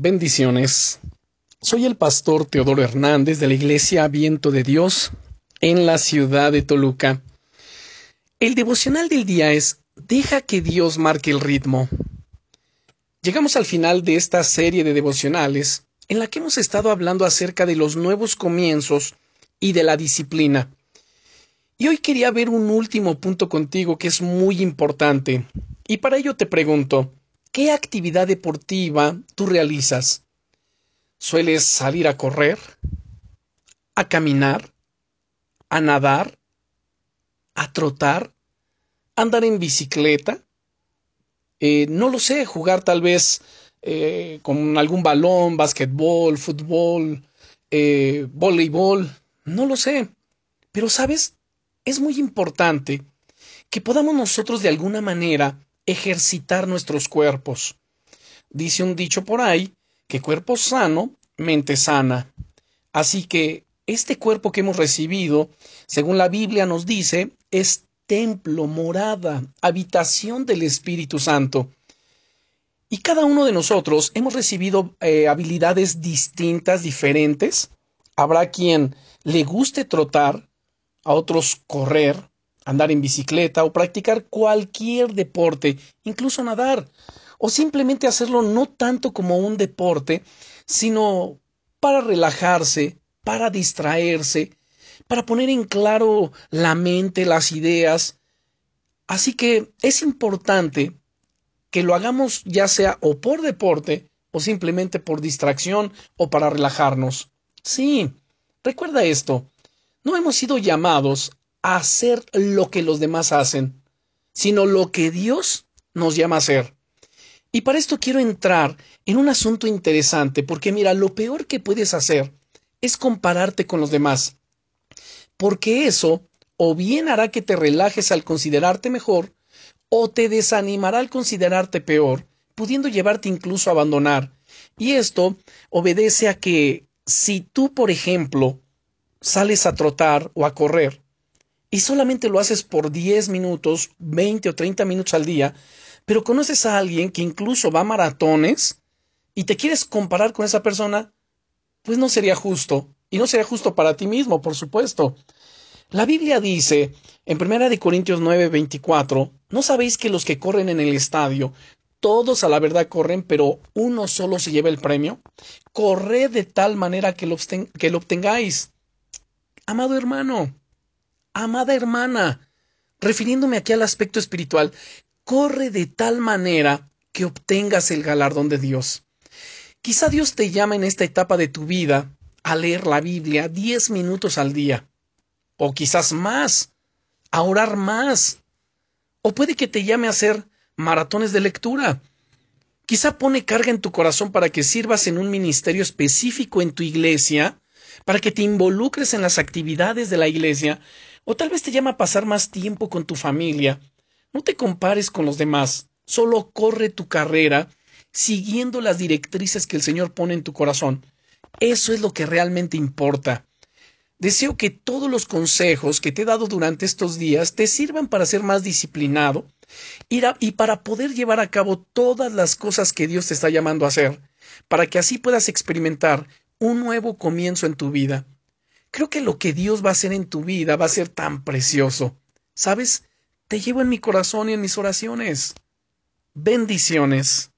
Bendiciones. Soy el pastor Teodoro Hernández de la Iglesia Viento de Dios en la ciudad de Toluca. El devocional del día es Deja que Dios marque el ritmo. Llegamos al final de esta serie de devocionales en la que hemos estado hablando acerca de los nuevos comienzos y de la disciplina. Y hoy quería ver un último punto contigo que es muy importante. Y para ello te pregunto, ¿Qué actividad deportiva tú realizas? ¿Sueles salir a correr? ¿A caminar? ¿A nadar? ¿A trotar? ¿Andar en bicicleta? Eh, no lo sé, jugar tal vez eh, con algún balón, basquetbol, fútbol, eh, voleibol, no lo sé. Pero, ¿sabes? Es muy importante que podamos nosotros de alguna manera ejercitar nuestros cuerpos. Dice un dicho por ahí que cuerpo sano, mente sana. Así que este cuerpo que hemos recibido, según la Biblia nos dice, es templo, morada, habitación del Espíritu Santo. Y cada uno de nosotros hemos recibido eh, habilidades distintas, diferentes. Habrá quien le guste trotar, a otros correr, andar en bicicleta o practicar cualquier deporte, incluso nadar, o simplemente hacerlo no tanto como un deporte, sino para relajarse, para distraerse, para poner en claro la mente, las ideas. Así que es importante que lo hagamos ya sea o por deporte o simplemente por distracción o para relajarnos. Sí, recuerda esto, no hemos sido llamados hacer lo que los demás hacen, sino lo que Dios nos llama a hacer. Y para esto quiero entrar en un asunto interesante, porque mira, lo peor que puedes hacer es compararte con los demás, porque eso o bien hará que te relajes al considerarte mejor, o te desanimará al considerarte peor, pudiendo llevarte incluso a abandonar. Y esto obedece a que si tú, por ejemplo, sales a trotar o a correr, y solamente lo haces por 10 minutos, 20 o 30 minutos al día, pero conoces a alguien que incluso va a maratones y te quieres comparar con esa persona, pues no sería justo. Y no sería justo para ti mismo, por supuesto. La Biblia dice en 1 de Corintios 9, 24, ¿no sabéis que los que corren en el estadio, todos a la verdad corren, pero uno solo se lleva el premio? Corred de tal manera que lo, que lo obtengáis. Amado hermano, amada hermana, refiriéndome aquí al aspecto espiritual, corre de tal manera que obtengas el galardón de Dios. Quizá Dios te llama en esta etapa de tu vida a leer la Biblia diez minutos al día, o quizás más, a orar más, o puede que te llame a hacer maratones de lectura. Quizá pone carga en tu corazón para que sirvas en un ministerio específico en tu iglesia, para que te involucres en las actividades de la iglesia, o tal vez te llama a pasar más tiempo con tu familia. No te compares con los demás, solo corre tu carrera siguiendo las directrices que el Señor pone en tu corazón. Eso es lo que realmente importa. Deseo que todos los consejos que te he dado durante estos días te sirvan para ser más disciplinado y para poder llevar a cabo todas las cosas que Dios te está llamando a hacer, para que así puedas experimentar un nuevo comienzo en tu vida. Creo que lo que Dios va a hacer en tu vida va a ser tan precioso. ¿Sabes? Te llevo en mi corazón y en mis oraciones. Bendiciones.